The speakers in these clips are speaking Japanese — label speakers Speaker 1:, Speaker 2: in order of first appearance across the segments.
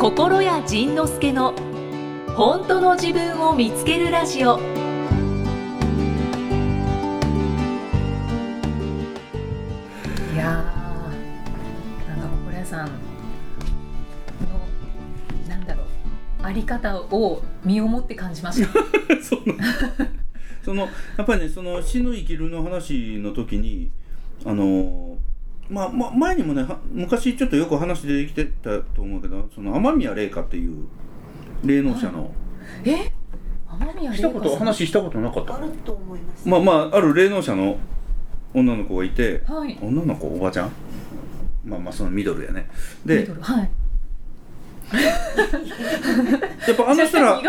Speaker 1: 心谷仁之助の本当の自分を見つけるラジオ。
Speaker 2: いやーなんか心屋さんのなんだろうあり方を身をもって感じました。
Speaker 3: そのそのやっぱりねその死ぬ生きるの話の時にあのまあ、まあ、前にもねは昔ちょっとよく話出てきてたと思うけどその雨宮霊花っていう霊能者の、
Speaker 2: え？雨宮
Speaker 3: したこと話したことなかった
Speaker 4: あると思います。
Speaker 3: まあまあある霊能者の女の子がいて、
Speaker 2: はい。
Speaker 3: 女の子おばちゃん？まあまあそのミドルやね。
Speaker 2: ミ
Speaker 3: で
Speaker 2: ドルはい。
Speaker 3: やっぱあの人ら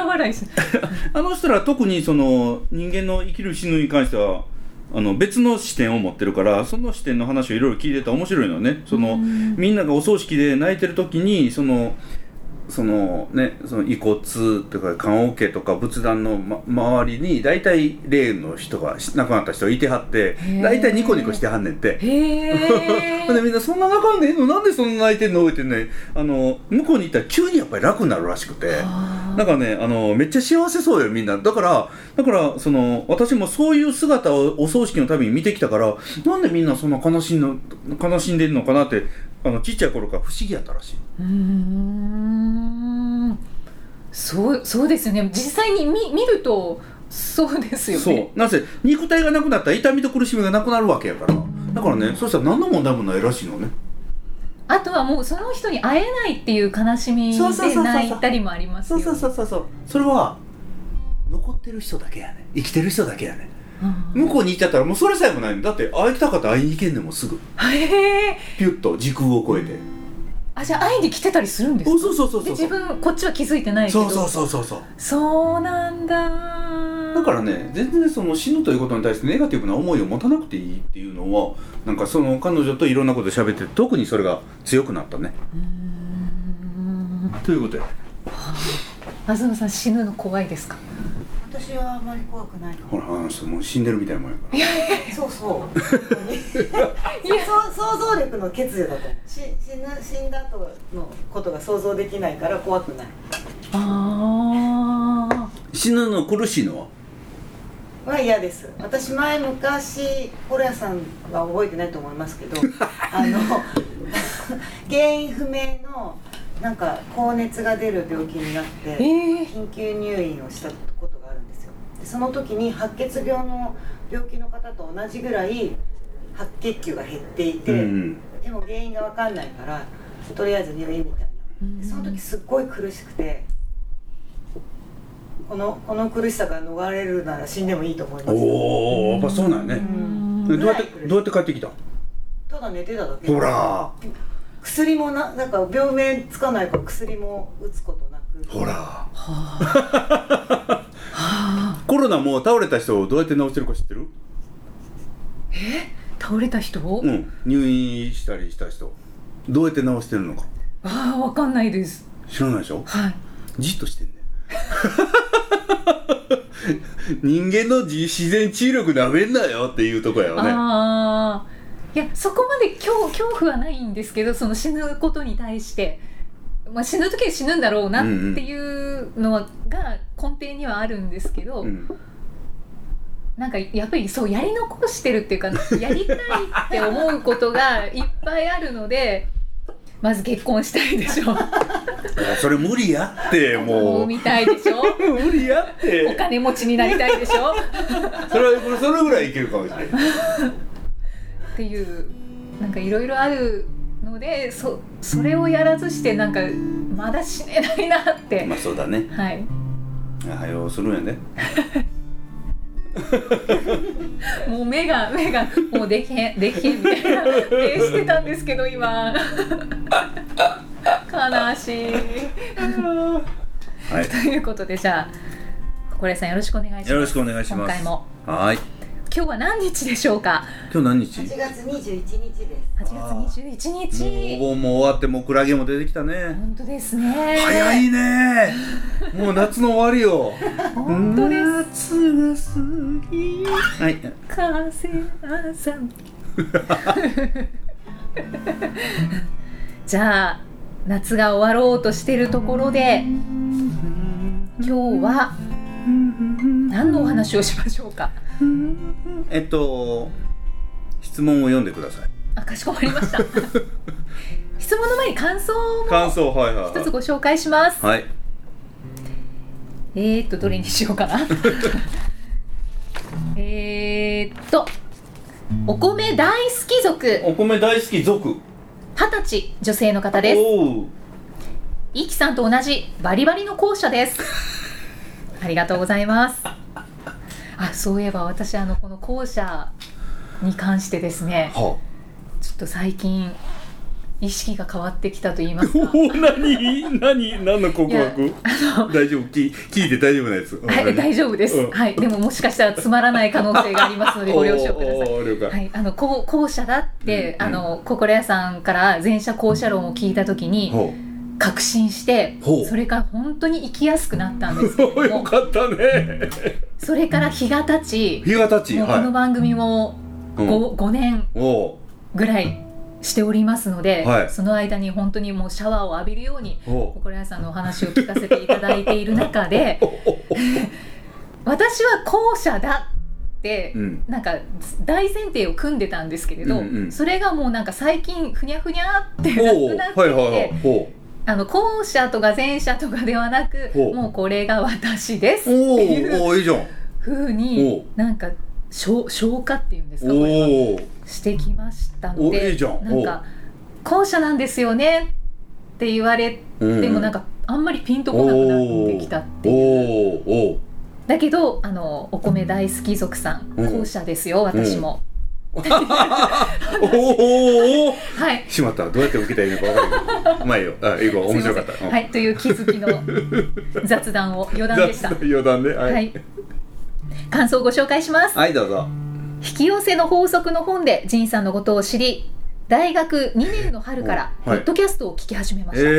Speaker 3: あの人ら特にその人間の生きる死ぬに関してはあの別の視点を持ってるからその視点の話をいろいろ聞いてたら面白いのよね。そのみんながお葬式で泣いてる時にそのそのねその遺骨とか棺桶とか仏壇の、ま、周りに大体霊の人が亡くなった人がいてはって大体ニコニコしてはんねんて。
Speaker 2: へ
Speaker 3: みんなそんな泣かんでええの？なんでそんな泣いてんの？ってねあの向こうに行ったら急にやっぱり楽になるらしくて。だからねあのめっちゃ幸せそうよみんな。だからだからその私もそういう姿をお葬式のたびに見てきたからなんでみんなそんな悲しんの悲しんでるのかなってあのちっちゃい頃から不思議やったらしい。う
Speaker 2: ーん。そうそうですよね。実際に見見るとそうですよね。
Speaker 3: そう。なぜ肉体がなくなったら痛みと苦しみがなくなるわけやから。だからねそしたら何の問題もないらしいのね。
Speaker 2: あとはもうその人に会えないっていう悲しみで
Speaker 3: そうそうそうそう
Speaker 2: 泣いたりもありますよ
Speaker 3: そうそうそうそうそれは残ってる人だけやね。生きてる人だけやね。
Speaker 2: うん
Speaker 3: 向こうに行っちゃったらもうそれさえもないの。だって会いたかったら会いに行けんねんもんすぐ。
Speaker 2: へえ。
Speaker 3: ピュッと時空を超えて。
Speaker 2: あじゃあ会いに来てたりするんですか？
Speaker 3: そうそうそうそう
Speaker 2: で自分こっちは気づいてないけど。
Speaker 3: そうそうそうそうそう。
Speaker 2: そうなんだ。
Speaker 3: だからね全然その死ぬということに対してネガティブな思いを持たなくていいっていうのはなんかその彼女といろんなことで喋ってて特にそれが強くなったね。
Speaker 2: うーん。
Speaker 3: ということや。
Speaker 2: 東さん死ぬの怖いですか？
Speaker 4: 私はあまり怖くない。
Speaker 3: ほらあの人もう死んでるみたいなもんやから
Speaker 4: そう そう。想像力の欠如だと思う。し死ぬ死んだ後のことが想像できないから怖くない。
Speaker 2: ああ
Speaker 3: 死ぬの苦しいのは？
Speaker 4: は嫌です。私前昔ホラさんは覚えてないと思いますけど、あの原因不明のなんか高熱が出る病気になって。
Speaker 2: ええ
Speaker 4: 緊急入院をしたことがその時に白血病の病気の方と同じぐらい白血球が減っていて、
Speaker 3: うん
Speaker 4: でも原因が分かんないからとりあえず入院みたいな。でその時すっごい苦しくてこのこの苦しさから逃れるなら死んでもいいと思います。
Speaker 3: おおやっぱそうなんやね。どうやってどうやって帰ってきた？
Speaker 4: ただ寝てただけ。
Speaker 3: ほら。
Speaker 4: 薬もななんか病名つかないから薬も打つことなく。
Speaker 3: ほら。
Speaker 2: はあ
Speaker 3: コロナもう倒れた人をどうやって治してるか知ってる？
Speaker 2: 倒れた人？を、
Speaker 3: うん。入院したりした人。どうやって治してるのか。
Speaker 2: ああわかんないです。
Speaker 3: 知らないでしょ？
Speaker 2: はい。
Speaker 3: じっとしてんね 人間の自自然治癒力なめんなよっていうとこやよね。
Speaker 2: ああいやそこまで恐恐怖はないんですけどその死ぬことに対して、まあ、死ぬ時は死ぬんだろうなっていうのは、が根底にはあるんですけど、
Speaker 3: うん。
Speaker 2: なんかやっぱりそうやり残してるっていうか やりたいって思うことがいっぱいあるのでまず結婚したいでしょ。
Speaker 3: それ無理やってもう。
Speaker 2: 産みたいでしょ。
Speaker 3: 無理やっ
Speaker 2: お
Speaker 3: て
Speaker 2: 金持ちになりたいでしょ。
Speaker 3: それはそれぐらいいけるかもしれない。
Speaker 2: っていうなんかいろいろあるのでそそれをやらずしてなんかまだ死ねないなって、
Speaker 3: まあそうだね。
Speaker 2: はい。
Speaker 3: はよするんやね
Speaker 2: もう目が目がもうできへんできへんみたいな目してたんですけど今。悲しい。
Speaker 3: はい。
Speaker 2: ということでじゃあ心得さんよろしくお願いします。
Speaker 3: よろしくお願いします。
Speaker 2: 今回も。
Speaker 3: はい
Speaker 2: 今日は何日でしょうか？
Speaker 3: 今日何日
Speaker 4: ？8月21日です。
Speaker 2: 8月21
Speaker 3: もう
Speaker 2: 日。
Speaker 3: お盆も終わってもうクラゲも出てきたね。
Speaker 2: 本当ですね。
Speaker 3: 早いね。もう夏の終わりよ。
Speaker 2: 本当です。
Speaker 3: 夏が過ぎはい。
Speaker 2: 風さん。じゃあ夏が終わろうとしてるところで今日は何のお話をしましょうか？
Speaker 3: えっと質問を読んでください。
Speaker 2: あかしこまりました。質問の前に感想も
Speaker 3: 感想はいはい
Speaker 2: 一つご紹介します。
Speaker 3: はい。
Speaker 2: えーっとどれにしようかな。えーっとお米大好き族。
Speaker 3: お米大好き族。
Speaker 2: 二十歳女性の方です。
Speaker 3: おう。
Speaker 2: イキさんと同じバリバリの校舎です。ありがとうございますあそういえば私あのこの校舎に関してですね
Speaker 3: は
Speaker 2: ちょっと最近意識が変わってきたと言いますか。
Speaker 3: 何？何？何の告白？
Speaker 2: あの
Speaker 3: 大丈夫？聞聞いて大丈夫なやつ？
Speaker 2: はい、大丈夫です、
Speaker 3: うん。
Speaker 2: はい、でももしかしたらつまらない可能性がありますのでご了承ください。はい、あの校校舎だって、
Speaker 3: うん
Speaker 2: あの心屋さんから前者校舎論を聞いた時に
Speaker 3: ほ
Speaker 2: 確信してそれから本当に生きやすくなったんですけども。
Speaker 3: かったね。
Speaker 2: それから日が経ち
Speaker 3: 日が経ち
Speaker 2: この
Speaker 3: は
Speaker 2: 番組も
Speaker 3: い、うん。
Speaker 2: 5, 5年ぐらいしておりますので、
Speaker 3: はい。
Speaker 2: その間に本当にもうシャワーを浴びるように心屋さんのお話を聞かせていただいている中で 私は後者だって、
Speaker 3: うん。
Speaker 2: なんか大前提を組んでたんですけれど、
Speaker 3: うんうん
Speaker 2: それがもうなんか最近ふにゃふにゃってなくなってきて、
Speaker 3: はいはいはいほ
Speaker 2: あの後者とか前者とかではなく
Speaker 3: ほう。
Speaker 2: もうこれが私ですっていう
Speaker 3: おおいいじゃん。
Speaker 2: ふう
Speaker 3: お
Speaker 2: に
Speaker 3: う。
Speaker 2: なんか消消化っていうんですかこれは。
Speaker 3: おお
Speaker 2: してきましたの
Speaker 3: お
Speaker 2: で
Speaker 3: いいじゃん。
Speaker 2: なんか後者なんですよねって言われてもなんかあんまりピンとこなくなってきたっていう。
Speaker 3: おおお
Speaker 2: だけどあのお米大好き族さん、
Speaker 3: うん。
Speaker 2: 後者ですよ私も、
Speaker 3: おおお
Speaker 2: はい。
Speaker 3: しまった。どうやって受けたらいいのか分からないけどうまいよ。あいい子面白かった。
Speaker 2: はいという気づきの雑談を余談でした。
Speaker 3: 雑余談では
Speaker 2: はい。感想をご紹介します。
Speaker 3: はいどうぞ。
Speaker 2: 引き寄せの法則の本で仁さんのことを知り大学2年の春からポッドキャストを聞き始めました、え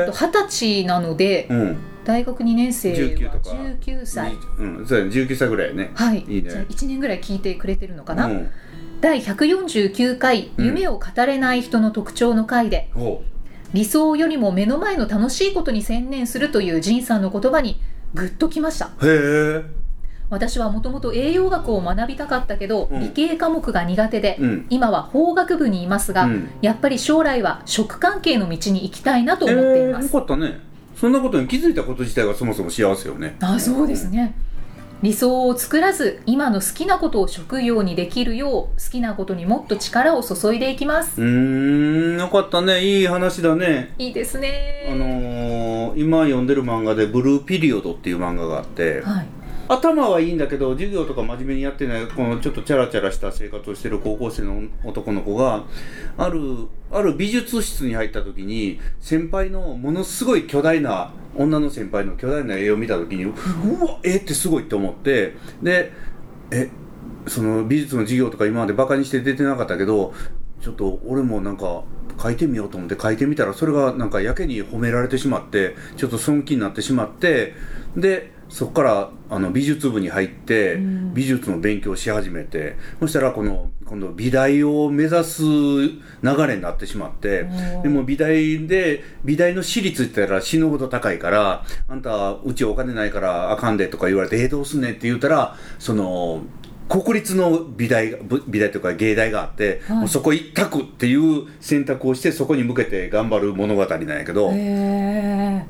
Speaker 3: え
Speaker 2: っと、二十歳なので
Speaker 3: うん
Speaker 2: 大学2年生は
Speaker 3: 19とか。
Speaker 2: 19歳。
Speaker 3: うんそうやね。19歳ぐらいね。
Speaker 2: はい。
Speaker 3: いいね。
Speaker 2: じゃあ1年ぐらい聞いてくれてるのかな、
Speaker 3: うん。
Speaker 2: 第149回「
Speaker 3: うん。
Speaker 2: 夢を語れない人の特徴」の回で、
Speaker 3: ほ
Speaker 2: 理想よりも目の前の楽しいことに専念するという仁さんの言葉にグッときました。
Speaker 3: うへえ。
Speaker 2: 私はもともと栄養学を学びたかったけど、
Speaker 3: うん。
Speaker 2: 理系科目が苦手で、
Speaker 3: うん。
Speaker 2: 今は法学部にいますが、
Speaker 3: うん。
Speaker 2: やっぱり将来は食関係の道に行きたいなと思っていま
Speaker 3: えー
Speaker 2: す、
Speaker 3: よかったねそんなことに気づいたこと自体がそもそも幸せよね。
Speaker 2: あそうですね。理想を作らず今の好きなことを職業にできるよう好きなことにもっと力を注いでいきます、
Speaker 3: うーんよかったね。いい話だね。
Speaker 2: いいですね。
Speaker 3: あのー、今読んでる漫画で「ブルーピリオド」っていう漫画があって
Speaker 2: はい
Speaker 3: 頭はいいんだけど授業とか真面目にやってないこのちょっとチャラチャラした生活をしてる高校生の男の子があるある美術室に入った時に先輩のものすごい巨大な女の先輩の巨大な絵を見た時にうわ絵ってすごいって思ってでえその美術の授業とか今までバカにして出てなかったけどちょっと俺もなんか書いてみようと思って書いてみたらそれがなんかやけに褒められてしまってちょっと損気になってしまってでそこからあの美術部に入って
Speaker 2: うん。
Speaker 3: 美術の勉強をし始めてそしたらこの今度美大を目指す流れになってしまってでも美大で美大の私立って言ったら死ぬほど高いからあんたうちお金ないからあかんでとか言われてえーどうすんねんって言ったらその国立の美大美大とか芸大があって、
Speaker 2: はい。
Speaker 3: もうそこ一択っていう選択をしてそこに向けて頑張る物語なんやけど、
Speaker 2: へ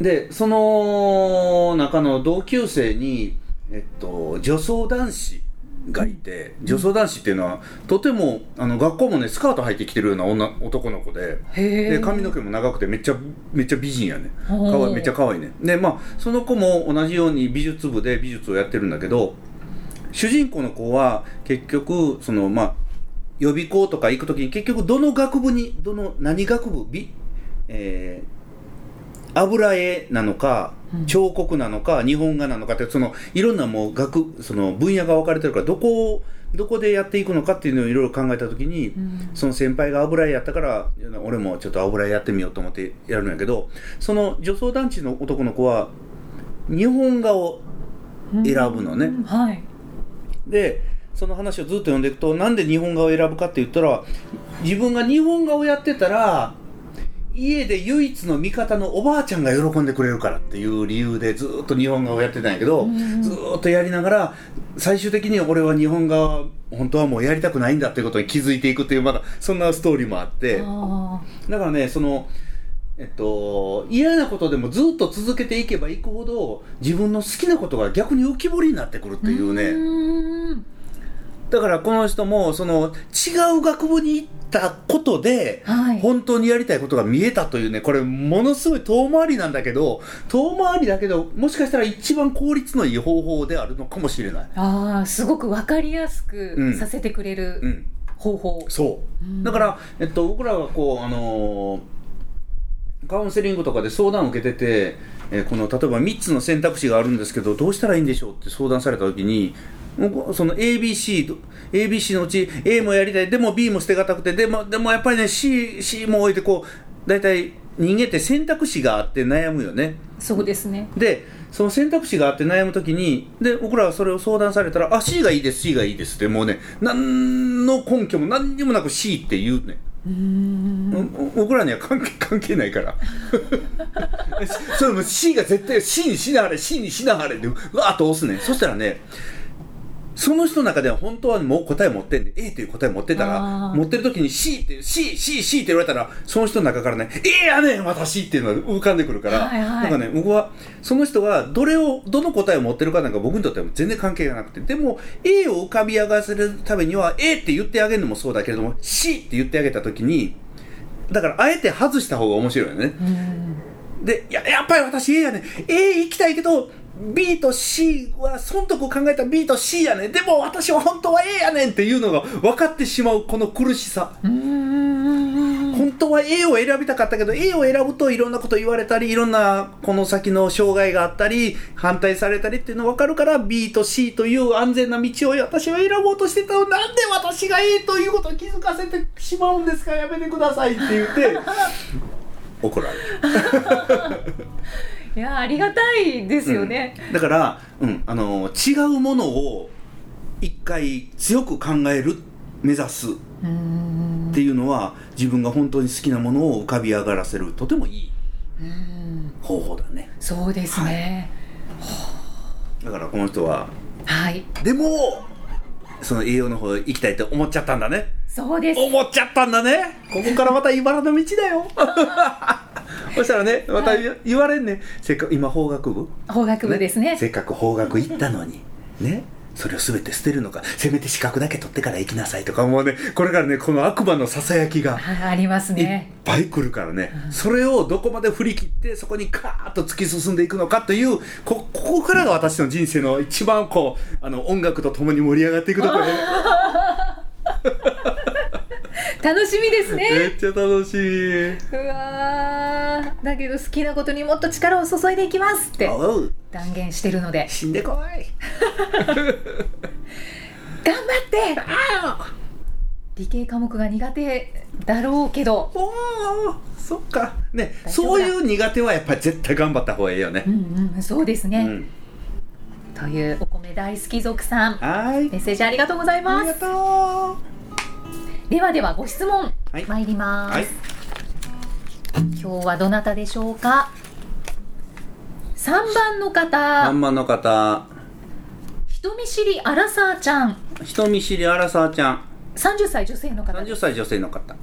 Speaker 3: でその中の同級生に、えっと、女装男子がいて、女装男子っていうのはとてもあの学校もねスカート履いてきてるような女男の子でで髪の毛も長くてめっちゃめっちゃ美人やね。かわいめっちゃ可愛いね。でまあその子も同じように美術部で美術をやってるんだけど主人公の子は結局そのまあ予備校とか行く時に結局どの学部にどの何学部美えー油絵なのか
Speaker 2: うん。
Speaker 3: 彫刻なのか日本画なのかってそのいろんなもう学その分野が分かれてるからどこをどこでやっていくのかっていうのをいろいろ考えた時に、
Speaker 2: うん。
Speaker 3: その先輩が油絵やったから俺もちょっと油絵やってみようと思ってやるんやけどその女装団地の男の子は日本画を選ぶのね。
Speaker 2: うんはい。
Speaker 3: でその話をずっと読んでいくとなんで日本画を選ぶかって言ったら自分が日本画をやってたら家で唯一の味方のおばあちゃんが喜んでくれるからっていう理由でずーっと日本画をやってたんやけど、
Speaker 2: うん。
Speaker 3: ずーっとやりながら最終的に俺は日本画は本当はもうやりたくないんだっていうことに気づいていくっていうまだそんなストーリーもあって。
Speaker 2: あ
Speaker 3: だからねそのえっと嫌なことでもずっと続けていけばいくほど自分の好きなことが逆に浮き彫りになってくるって
Speaker 2: ー
Speaker 3: いうね、
Speaker 2: ーん
Speaker 3: だからこの人もその違う学部に行ったことで
Speaker 2: はい。
Speaker 3: 本当にやりたいことが見えたというねこれものすごい遠回りなんだけど遠回りだけどもしかしたら一番効率のいい方法であるのかもしれない。
Speaker 2: ああすごくわかりやす
Speaker 3: うん。
Speaker 2: くさせてくれ
Speaker 3: う
Speaker 2: る
Speaker 3: ん、
Speaker 2: 方法、
Speaker 3: そう。
Speaker 2: うん。
Speaker 3: だから、えっと、僕らがこう、あのーカウンセリングとかで相談を受けてて、えーこの例えば3つの選択肢があるんですけどどうしたらいいんでしょうって相談された時にその ABC と ABC のうち A もやりたい。でも B も捨てがたくて。でもでもやっぱりね C, C も置いてこう大体人間って選択肢があって悩むよね。
Speaker 2: そうですね。
Speaker 3: でその選択肢があって悩むときにで僕らはそれを相談されたら「あ C がいいです C がいいです」ってもうね何の根拠も何にもなく C って言うね。
Speaker 2: うーん。
Speaker 3: お僕らには関係関係ないから。それも C が絶対 C にしなはれ C にしなはれってうわーっと押すね。そしたらねその人の中では本当はもう答え持ってんで A という答え持ってた
Speaker 2: あ
Speaker 3: ら
Speaker 2: ー。
Speaker 3: 持ってる時に C って C C C って言われたらその人の中からね A やねん私っていうのが浮かんでくるから、
Speaker 2: はいはい。
Speaker 3: なんかね僕はその人がどれをどの答えを持ってるかなんか僕にとっては全然関係がなくてでも A を浮かび上がらせるためには A って言ってあげるのもそうだけれども C って言ってあげた時にだからあえて外した方が面白いよね。
Speaker 2: うん。
Speaker 3: でいややっぱり私 A やねん。A 行きたいけど B と C は損得を考えたら B と C やねん。でも私は本当は A やねんっていうのが分かってしまうこの苦しさ。本当は A を選びたかったけど A を選ぶといろんなこと言われたりいろんなこの先の障害があったり反対されたりっていうの分かるから B と C という安全な道を私は選ぼうとしてたのなんで私が A ということを気づかせてしまうんですか？やめてくださいって言って 怒られる
Speaker 2: いやありがたいですよね、
Speaker 3: だから、うん、あの違うものを一回強く考える目指すっていうのは自分が本当に好きなものを浮かび上がらせるとてもいい
Speaker 2: うん。
Speaker 3: 方法だね。
Speaker 2: そうですね。
Speaker 3: だからこの人は
Speaker 2: はい、
Speaker 3: でもその栄養の方行きたいって思っちゃったんだね。
Speaker 2: そうです。
Speaker 3: 思っちゃったんだね。ここからまた茨の道だよ そしたらねまた言言われんねせっかく今法学部？
Speaker 2: 法学部ですね。
Speaker 3: せっかく法学行ったのに。ね。それを全て捨てるのか。せめて資格だけ取ってから行きなさいとかもうね。これからねこの悪魔のささやきが
Speaker 2: ああります
Speaker 3: いっ
Speaker 2: ね
Speaker 3: ぱい来るからね、それをどこまで振り切ってそこにカーッと突き進んでいくのかというこここからが私の人生の一番こうあの音楽とともに盛り上がっていくところね
Speaker 2: 楽しみです
Speaker 3: め
Speaker 2: ね
Speaker 3: っちゃ楽しい
Speaker 2: うわー。だけど好きなことにもっと力を注いでいきますって。断言してるので。
Speaker 3: 死んでこい。
Speaker 2: 頑張って。理系科目が苦手だろうけど。
Speaker 3: おおそっか。ねそういう苦手はやっぱり絶対頑張った方がいいよね。
Speaker 2: うんうんそうですね、
Speaker 3: うん。
Speaker 2: というお米大好き族さん。メッセージありがとうござい
Speaker 3: あ
Speaker 2: ます。
Speaker 3: りがと
Speaker 2: ではではご質問、
Speaker 3: はい。
Speaker 2: 参ります、
Speaker 3: はい。
Speaker 2: 今日はどなたでしょうか？3番の
Speaker 3: う
Speaker 2: 方。
Speaker 3: 3番の方。
Speaker 2: 人見知りアラサーちゃん。
Speaker 3: 人見知りアラサーちゃん。
Speaker 2: 30歳女性の方
Speaker 3: 30歳女性の方。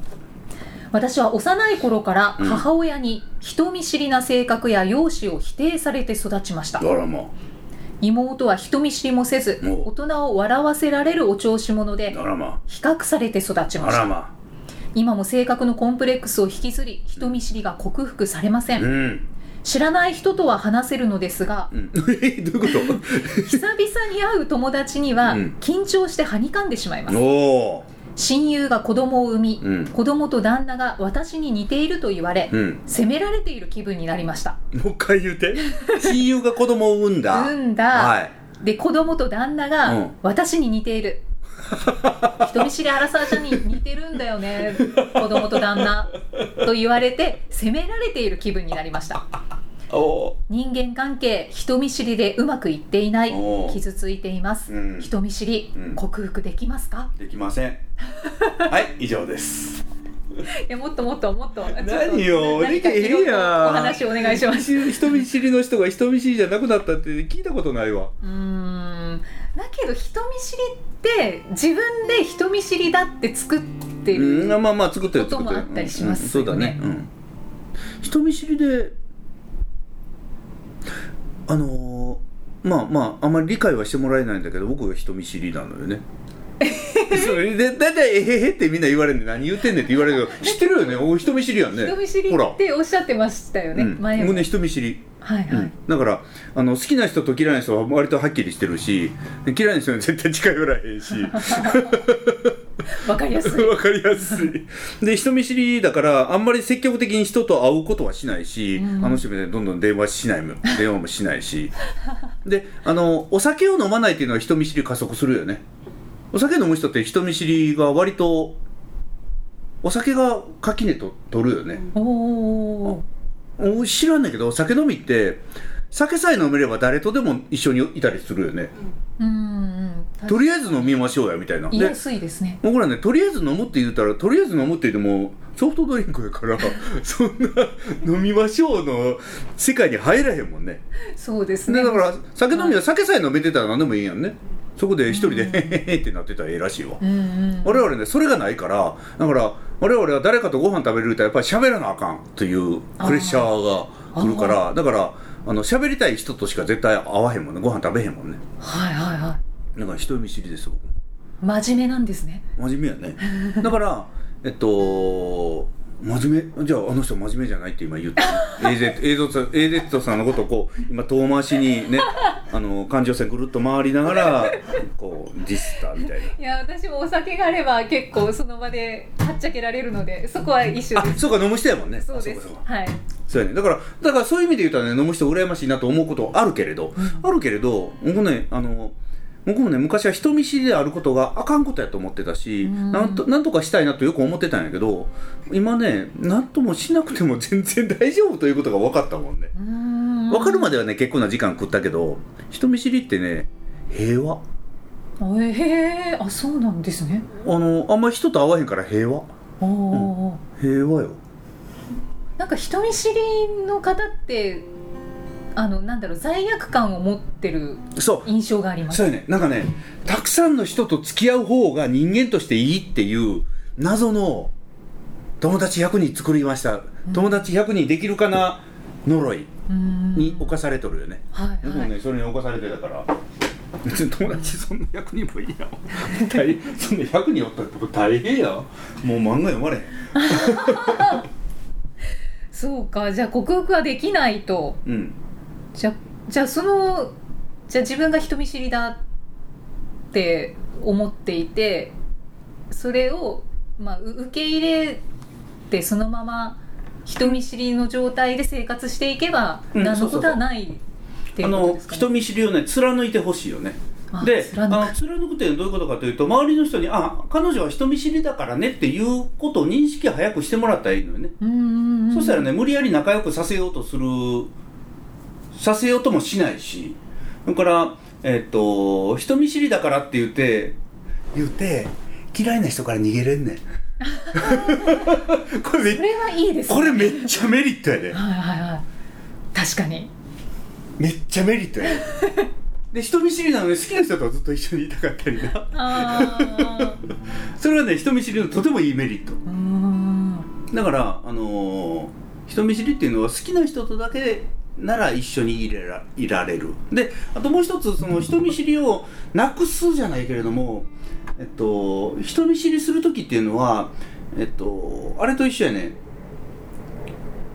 Speaker 2: 私は幼い頃から
Speaker 3: うん。
Speaker 2: 母親に人見知りな性格や容姿を否定されて育ちました。
Speaker 3: あらも
Speaker 2: 妹は人見知りもせず
Speaker 3: お
Speaker 2: 大人を笑わせられるお調子者で比較されて育ちました。
Speaker 3: ま。
Speaker 2: 今も性格のコンプレックスを引きずり人見知りが克服されません、
Speaker 3: うん。
Speaker 2: 知らない人とは話せるのですが
Speaker 3: うん。えどういうこ
Speaker 2: 久々に会う友達には
Speaker 3: うん。
Speaker 2: 緊張してはにかんでしまいます親友が子供を産み、
Speaker 3: うん。
Speaker 2: 子供と旦那が私に似ていると言われ、
Speaker 3: ーうん。
Speaker 2: 責められている気分になりました。
Speaker 3: もう一回言うて。親友が子供を産んだ。
Speaker 2: 産んだ、
Speaker 3: はい。
Speaker 2: で子供と旦那
Speaker 3: うん。
Speaker 2: が私に似ている、人見知りアラサーちゃんに似てるんだよね 子供と旦那と言われて責められている気分になりました。
Speaker 3: お
Speaker 2: 人間関係人見知りでうまくいっていない傷ついています、
Speaker 3: うん。
Speaker 2: 人見知り、
Speaker 3: うん。
Speaker 2: 克服できますか？
Speaker 3: できません。はい以上です。
Speaker 2: やもっともっともっと。
Speaker 3: 何よできへん。や
Speaker 2: お話お願いします。
Speaker 3: 人見知りの人が人見知りじゃなくなったって聞いたことないわ。
Speaker 2: うーん。だけど人見知りって自分で人見知りだって作ってる、
Speaker 3: うん、まあまあ作ってる
Speaker 2: こともあったりします
Speaker 3: うんそうだね、人見知りであのーまあまああんまり理解はしてもらえないんだけど僕が人見知りなのよね。それで大体「えへへ」ってみんな言われるんで何言ってんねんって言われるけど 知ってるよね。お人見知りやんね。
Speaker 2: 人見知り
Speaker 3: ほら。
Speaker 2: っておっしゃってましたよね、
Speaker 3: うん、
Speaker 2: 前も
Speaker 3: 僕ね人見知り。
Speaker 2: はいはい、
Speaker 3: うん、だからあの好きな人と嫌いな人は割とはっきりしてるし嫌いな人に絶対近寄らへんし
Speaker 2: わかりやすい。
Speaker 3: わかりやすい。で人見知りだからあんまり積極的に人と会うことはしないし、
Speaker 2: うん。
Speaker 3: あの人みたいにどんどん電話しないも電話もしないし。であのお酒を飲まないっていうのは人見知り加速するよね。お酒飲む人って人見知りが割とお酒が垣根と取るよね、
Speaker 2: おお
Speaker 3: お知らんねんけど酒飲みって酒さえ飲めれば誰とでも一緒にいたりするよね
Speaker 2: うんうん
Speaker 3: とりあえず飲みましょうやみたいな。で
Speaker 2: 言いやすいですね。
Speaker 3: 僕らねとりあえず飲むって言ったらとりあえず飲むって言ってもソフトドリンクやから そんな飲みましょうの世界に入らへんもんね。
Speaker 2: そうですね。
Speaker 3: でだから酒飲みは酒さえ飲めてたら何でもいいやんね。そこで一人で「へへへ」ってなってたらええらしいわ。
Speaker 2: うんうん
Speaker 3: 我々ねそれがないからだから我々は誰かとご飯食べれるとやっぱり喋らなあかんというプレッシャーが来るからだからあの喋りたい人としか絶対会わへんもんね。ご飯食べへんもんね。
Speaker 2: はいはいは
Speaker 3: だから人見知りです僕。
Speaker 2: 真面目なんですね。
Speaker 3: 真面目やね。だからえっと真面目？じゃああの人真面目じゃないって今言ったの？AZ, AZ, AZ さんのことをこう今遠回しにね あの環状線ぐるっと回りながらこうディスったみたいな。い
Speaker 2: や私もお酒があれば結構その場ではっちゃけられるのでそこは一緒
Speaker 3: あ
Speaker 2: です。
Speaker 3: そうか飲む人やもんね。
Speaker 2: そうです。はい。
Speaker 3: そうやね。だからだからそういう意味で言ったらね飲む人羨ましいなと思うことあるけれど、あるけれど僕ねあの僕もね昔は人見知りであることがあかんことやと思ってたし、
Speaker 2: うん。
Speaker 3: なんとなんとかしたいなとよく思ってたんやけど今ねなんともしなくても 全然大丈夫ということが分かったもんね。
Speaker 2: うーん。
Speaker 3: 分かるまではね結構な時間食ったけど人見知りってね平和。
Speaker 2: えへえあそうなんですね。
Speaker 3: あのあんまり人と会わへんから平和。
Speaker 2: おおー、
Speaker 3: 平和よ。
Speaker 2: なんか人見知りの方ってあのなんだろう罪悪感を持ってる
Speaker 3: そう。
Speaker 2: 印象があります。
Speaker 3: そうやね。なんかねたくさんの人と付き合う方が人間としていいっていう謎の友達100人作りました、友達100人できるかな？呪い。に侵されとるよね、
Speaker 2: はいはい。
Speaker 3: ねそれに侵されてたから。別に友達そんな100人もいいや。ん大そんな100人おったら僕大変や。もう漫画読まれへん。
Speaker 2: そうか。じゃあ克服はできないと。
Speaker 3: うん
Speaker 2: じゃじゃあそのじゃあ自分が人見知りだって思っていてそれを、まあ、う受け入れてそのまま人見知りの状態で生活していけば
Speaker 3: うん
Speaker 2: 何のことはないっていうことですか、ね、
Speaker 3: 人見知りをね貫いてほしいよね。
Speaker 2: あ
Speaker 3: で
Speaker 2: 貫く。
Speaker 3: あの貫くっていうのはどういうことかというと周りの人にあ彼女は人見知りだからねっていうことを認識早くしてもらったらいいのよね、そしたらね無理やり仲良くさせようとするさせようともしないしそれからえっと人見知りだからって言って言って嫌いな人から逃げれんねん。これめ
Speaker 2: それはいいですね。
Speaker 3: これめっちゃメリットやで。
Speaker 2: はいはいはい。確かに。
Speaker 3: めっちゃメリットやで。で人見知りなのに好きな人とはずっと一緒にいたかったりな。それはね人見知りのとてもいいメリット。
Speaker 2: うん。
Speaker 3: だからあのー人見知りっていうのは好きな人とだけなら一緒にいれらいられる。であともう一つその人見知りをなくすじゃないけれどもえっと人見知りする時っていうのはえっとあれと一緒やね。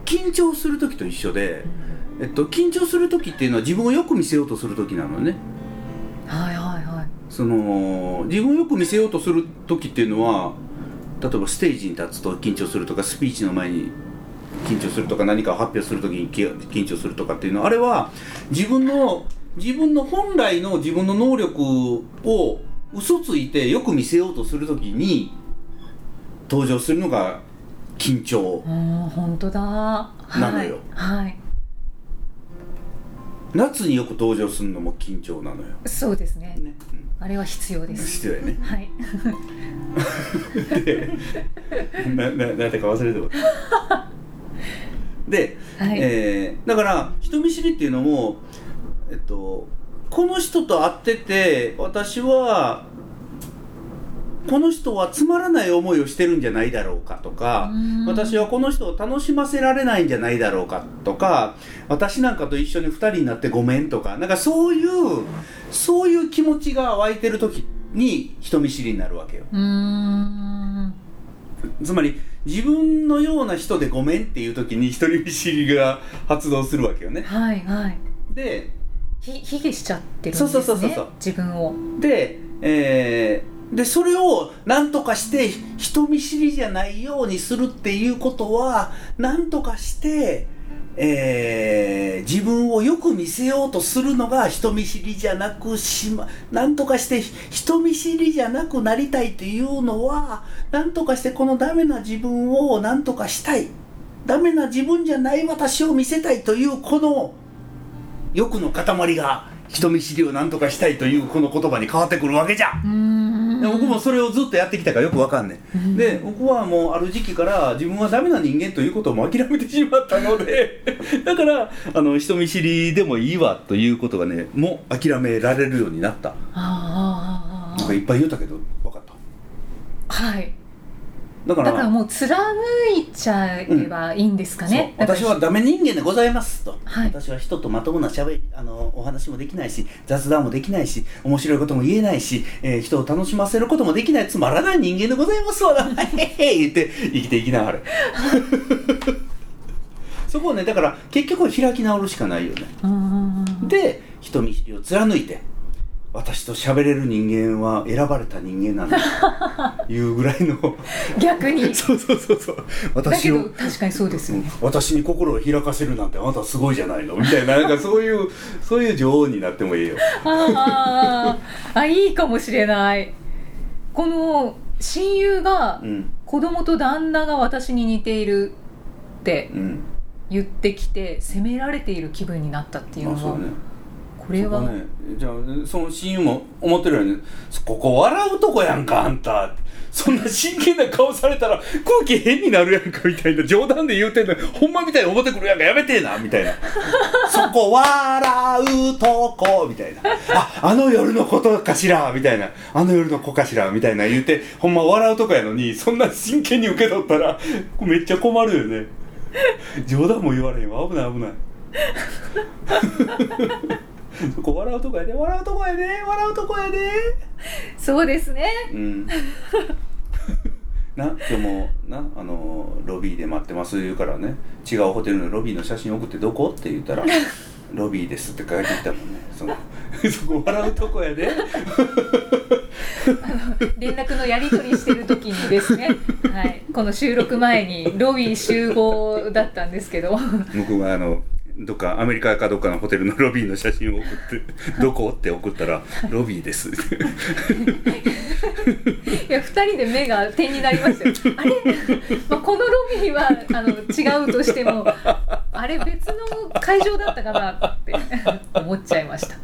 Speaker 3: 緊張する時と一緒で、えっと、緊張する時っていうのは自分をよく見せようとする時なのね。
Speaker 2: はいはいはい。
Speaker 3: その自分をよく見せようとする時っていうのは例えばステージに立つと緊張するとかスピーチの前に緊張するとか何かを発表する時にき緊張するとかっていうのはあれは自分の自分の本来の自分の能力を嘘ついてよく見せようとする時に登場するのが緊張。
Speaker 2: うん本当だ。はい。
Speaker 3: なのよ。
Speaker 2: はい。
Speaker 3: 夏によく登場するのも緊張なのよ。
Speaker 2: そうですね。
Speaker 3: ね、
Speaker 2: あれは必要
Speaker 3: うん、
Speaker 2: です。
Speaker 3: 必要やね。
Speaker 2: はい。
Speaker 3: でなななんてか忘れてたで、
Speaker 2: はい、
Speaker 3: えーだから人見知りっていうのもえっとこの人と会ってて私はこの人はつまらない思いをしてるんじゃないだろうかとか
Speaker 2: うん。
Speaker 3: 私はこの人を楽しませられないんじゃないだろうかとか私なんかと一緒に2人になってごめんとかなんかそういうそういう気持ちが湧いてる時に人見知りになるわけよ。つまり自分のような人でごめんっていう時に人見知りが発動するわけよね。
Speaker 2: はいはい。
Speaker 3: で
Speaker 2: ひ卑下しちゃってるんですね。
Speaker 3: そうそうそうそう
Speaker 2: 自分を
Speaker 3: で、えーでそれを何とかして人見知りじゃないようにするっていうことは何とかして、えー自分をよく見せようとするのが人見知りじゃなくしま何とかして人見知りじゃなくなりたいっていうのは何とかしてこのダメな自分を何とかしたい。ダメな自分じゃない私を見せたいというこの欲の塊が人見知りを何とかしたいというこの言葉に変わってくるわけじゃ。で僕もそれをずっとやってきたからよくわかんねん、で僕はもうある時期から自分はダメな人間ということをもう諦めてしまったので だからあの人見知りでもいいわということがねもう諦められるようになった。なんかいっぱい言うたけど分かった。
Speaker 2: あはい
Speaker 3: だから
Speaker 2: だからもう貫いちゃえばいいんですかね、
Speaker 3: そう。私はダメ人間でございますと、
Speaker 2: はい。
Speaker 3: 私は人とまともなしゃべあのお話もできないし雑談もできないし面白いことも言えないし、えー人を楽しませることもできない。つまらない人間でございますわ。な 言って生きていきながら そこをねだから結局は開き直るしかないよね。で人見知りを貫いて私と喋れる人間は選ばれた人間なんだというぐらいの。
Speaker 2: 逆に。
Speaker 3: そうそうそうそう。
Speaker 2: だ
Speaker 3: 私を
Speaker 2: 確かにそうですよね、
Speaker 3: 私に心を開かせるなんてあなたすごいじゃないの。みたいななんかそういう そういう女王になってもいいよ。
Speaker 2: あー。あいいかもしれない。この親友が
Speaker 3: うん。
Speaker 2: 子供と旦那が私に似ているって
Speaker 3: うん。
Speaker 2: 言ってきて責められている気分になったっていうのは、
Speaker 3: まあ
Speaker 2: これは、
Speaker 3: ね。じゃあその親友も思ってるようにここ笑うとこやんかあんた。そんな真剣な顔されたら空気変になるやんかみたいな冗談で言うてんのにほんまみたいに思ってくるやんかやめてえなみたいな。そこ笑うとこみたいな。ああの夜のことかしらみたいな。あの夜の子かしらみたいな言うてほんま笑うとこやのにそんな真剣に受け取ったらめっちゃ困るよね。冗談も言われへん。わ危ない危ない。そこ笑うとこやで。笑うとこやで。笑うとこやで。
Speaker 2: そうですね。
Speaker 3: うん。なでもなあのロビーで待ってます言うからね。違うホテルのロビーの写真送ってどこ？って言ったら ロビーですって書いてきたもんね。その そこ笑うとこやで。
Speaker 2: 連絡のやり取りしてる時にですね、はい、この収録前にロビー集合だったんですけど。
Speaker 3: 向こうがあのどっかアメリカかどっかのホテルのロビーの写真を送って「どこ?」って送ったら「ロビーです」
Speaker 2: いや2人で目が点になりましたよ。あれ、まあ、このロビーはあの違うとしてもあれ別の会場だったかなって思っちゃいました。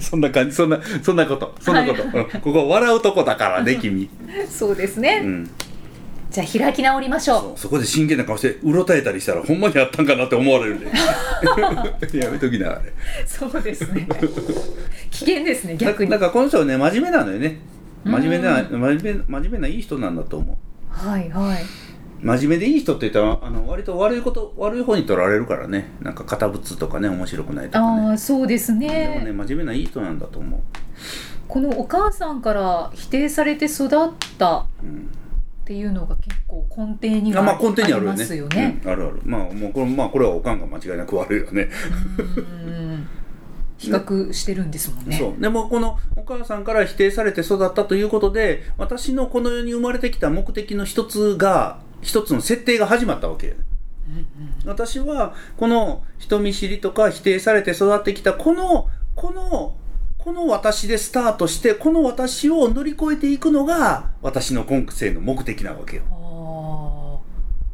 Speaker 3: そんな感じそんなそんなことそんなこと、うん。ここ笑うとこだからね君、
Speaker 2: そうですね、
Speaker 3: うん、
Speaker 2: じゃあ開き直りましょ
Speaker 3: そうそこで真剣な顔してうろたえたりしたらほんまにあったんかなって思われるんで。やめときなあれ。
Speaker 2: うそうですね。危険ですね逆に。
Speaker 3: だだからこの人はね真面目なのよね。真面目な
Speaker 2: う
Speaker 3: 真面目真面目ないい人なんだと思う。
Speaker 2: はいはい。
Speaker 3: 真面目でいい人って言ったらあの割と悪いこと悪い方に取られるからね。なんか堅物とかね面白くないとか
Speaker 2: あ
Speaker 3: ね。
Speaker 2: あそうです
Speaker 3: でも
Speaker 2: ね
Speaker 3: ね真面目ないい人なんだと思う、
Speaker 2: このお母さんから否定されて育ったっ
Speaker 3: うん、
Speaker 2: ていうのが結構根底には
Speaker 3: あまあ根底にあるよ
Speaker 2: ま
Speaker 3: ね
Speaker 2: すよね。
Speaker 3: うん、あるある。まあもうこれ,、まあ、これはおかんが間違いなく悪いよね。
Speaker 2: うん。比較してるんですもんね。
Speaker 3: そう。でもこのお母さんから否定されて育ったということで私のこの世に生まれてきた目的の一つが一つの設定が始まったわけ。よ私はこの人見知りとか否定されて育ってきたこのこのこの私でスタートしてこの私を乗り越えていくのが私の今世の目的なわけよ。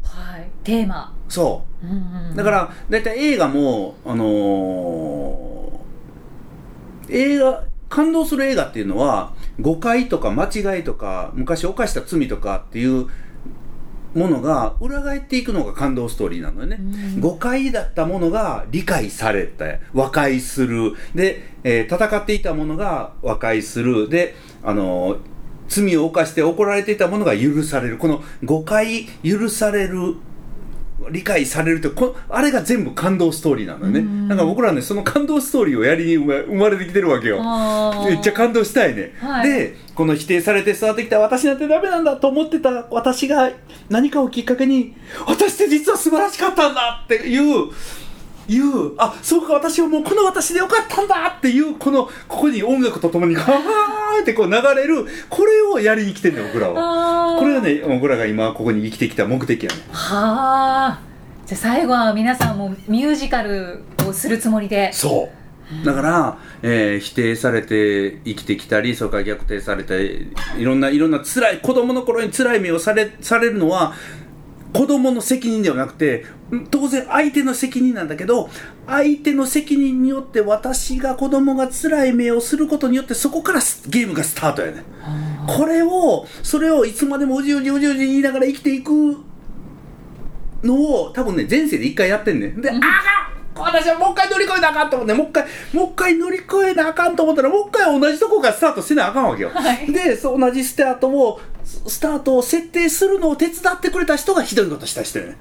Speaker 2: はい。テーマ。
Speaker 3: そう。
Speaker 2: うんうん。
Speaker 3: だから大体映画も、あのー映画感動する映画っていうのは誤解とか間違いとか昔犯した罪とかっていうものが裏返っていくのが感動ストーリーなのよね、うん、誤解だったものが理解されて和解する。で、えー、戦っていたものが和解する。であの罪を犯して怒られていたものが許される。この誤解許される理解されるってこあれが全部感動ストーリーなのよね。なんか僕らねその感動ストーリーをやりに生まれてきてるわけよ。めっちゃ感動したいね、はい、でこの否定されて育ってきた私なんてダメなんだと思ってた私が何かをきっかけに私って実は素晴らしかったんだっていういうあそうか私はもうこの私でよかったんだっていうこのここに音楽とともにガーってこう流れるこれをやりに来てんの僕らは。これがね僕らが今ここに生きてきた目的やね
Speaker 2: はあじゃあ最後は皆さんもミュージカルをするつもりで。
Speaker 3: そう。だから、えー、否定されて生きてきたりそれから逆転されていろんないろんな辛い子供の頃に辛い目をされされるのは子供の責任ではなくて当然相手の責任なんだけど相手の責任によって私が子供が辛い目をすることによってそこからゲームがスタートやねこれをそれをいつまでもうじうじうじうじ言いながら生きていくのを多分ね前世で一回やってんねん。で、あか私はもう一回乗り越えなあかんと思って、もう一回、もう一回乗り越えなあかんと思ったら、もう一回同じとこからスタートせなあかんわけよ。はい、で、そう同じスタートを、スタートを設定するのを手伝ってくれた人がひどいことした人ね。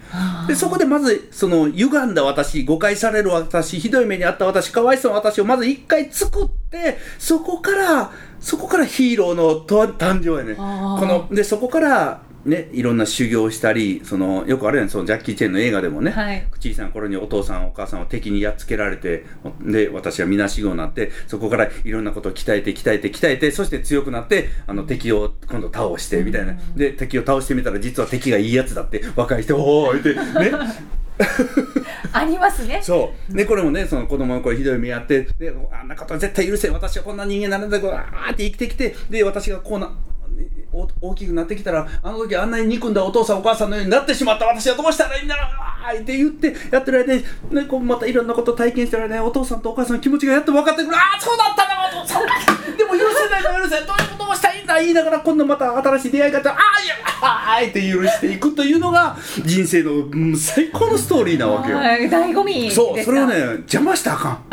Speaker 3: で、そこでまず、その、歪んだ私、誤解される私、ひどい目にあった私、かわいそうな私をまず一回作って、そこから、そこからヒーローの誕生やね。この、で、そこから、ね、いろんな修行したりそのよくあるやんそのジャッキー・チェンの映画でもね、はい、小さな頃にお父さんお母さんを敵にやっつけられてで私はみなしごになってそこからいろんなことを鍛えて鍛えて鍛えてそして強くなってあの敵を今度倒してみたいな、で敵を倒してみたら実は敵がいいやつだって若い人おおってね。
Speaker 2: ありますね。
Speaker 3: そう。でこれもねその子供の頃ひどい目やってであんなことは絶対許せ私はこんな人間なんだこうあーって生きてきてで私がこうな大きくなってきたら、あの時あんなに憎んだお父さんお母さんのようになってしまった私はどうしたらいいんだろうって言ってやってる間に、ね、こうまたいろんなこと体験してる間にお父さんとお母さんの気持ちがやっと分かってくる。ああ、そうだったな、お父さん。でも許せないの許せない。どういうことをしたいんだ言いながら今度また新しい出会い方、ああ、いや、ああ、って許していくというのが人生の、最高のストーリーなわけよ。
Speaker 2: 醍醐味
Speaker 3: そう、それをね、邪魔したらあかん。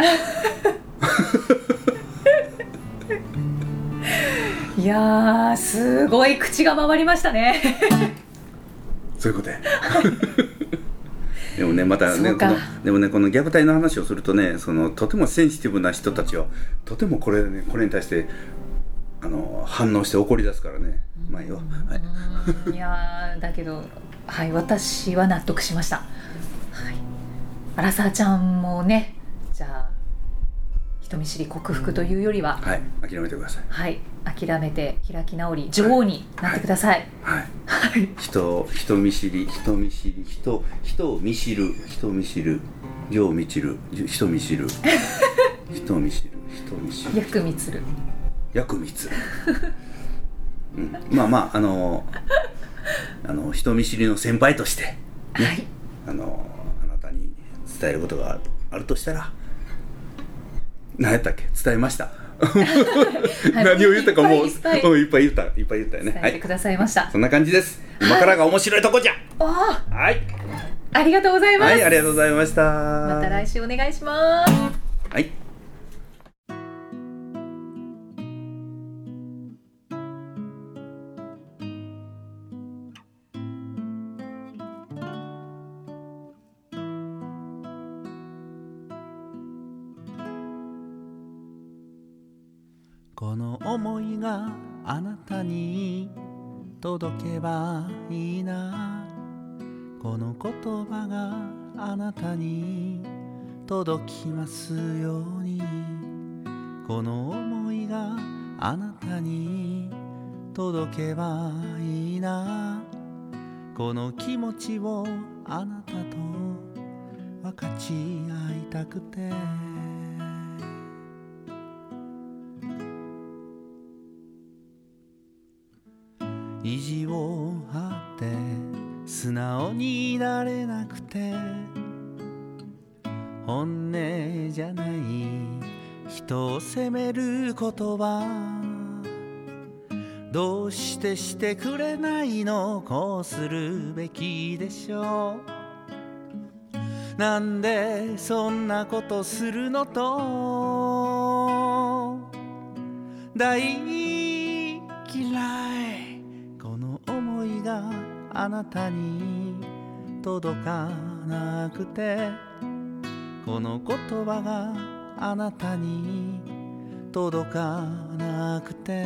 Speaker 2: いやすごい口が回りましたね。
Speaker 3: そういうことや。でもねまたねこのでもねこの虐待の話をするとねそのとてもセンシティブな人たちはとてもこれ,、ね、これに対してあの反応して怒り出すからね。まあいいよ、は
Speaker 2: い、いやだけどはい私は納得しました、はい、アラサーちゃんもねじゃあ人見知り克服というよりは、
Speaker 3: はい。諦めてください。
Speaker 2: はい。諦めて開き直り女王になってください。
Speaker 3: はい、はい、人人見知り人見知り人人を見知る人見知る世を見知る 人見知る。人見知る人見知る。
Speaker 2: 薬つる。
Speaker 3: 薬つる、うん、まあまああのあの人見知りの先輩として、ね、はい。あのあなたに伝えることがあるとしたら何やったっけ？伝えました。何を言ったかもういっぱいいっぱい。言った。いっぱい言ったよね。
Speaker 2: 伝えてくださいました、
Speaker 3: はい、そんな感じです。今からが面白いとこじゃ。はい。
Speaker 2: ありがとうございます。
Speaker 3: はいありがとうございました。
Speaker 2: また来週お願いします。
Speaker 3: はいがあなたに届けばいいな。この言葉があなたに届きますように。この思いがあなたに届けばいいな。この気持ちをあなたと分かち合いたくて。意地を張って素直になれなくて本音じゃない人を責めることはどうしてしてくれないのこうするべきでしょう。なんでそんなことするのと大嫌い。があなたに届かなくてこの言葉があなたに届かなくて。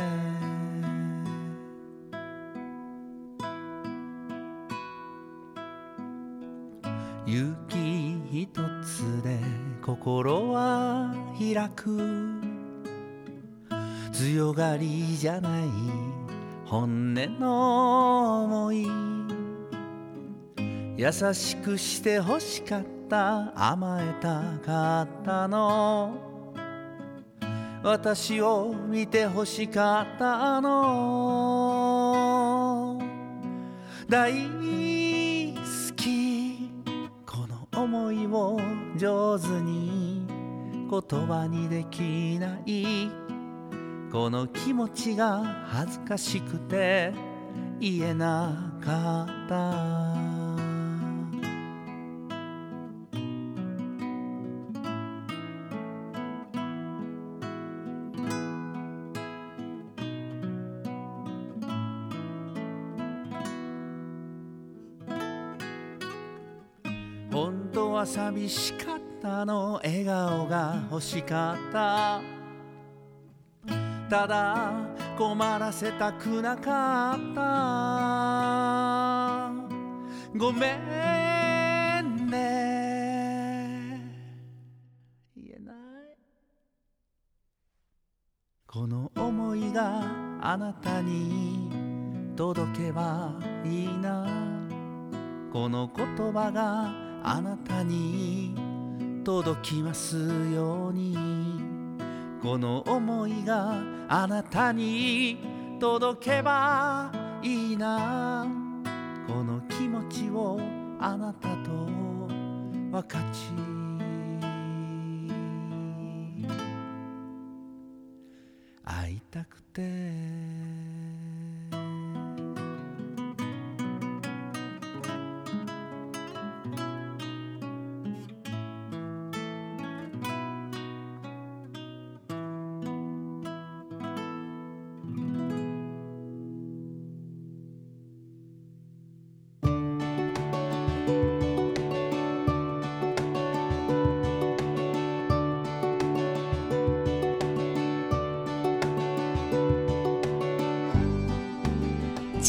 Speaker 3: 勇気一つで心は開く。強がりじゃない本音の思い。優しくして欲しかった甘えたかったの。私を見て欲しかったの。大好き。この思いを上手に言葉にできない。この気持ちが恥ずかしくて言えなかった。本当は寂しかったの笑顔が欲しかった。ただ困らせたくなかった。ごめんね。言えない。この思いがあなたに届けばいいな。この言葉があなたに届きますように。この思いがあなたに届けばいいな。この気持ちをあなたと分かち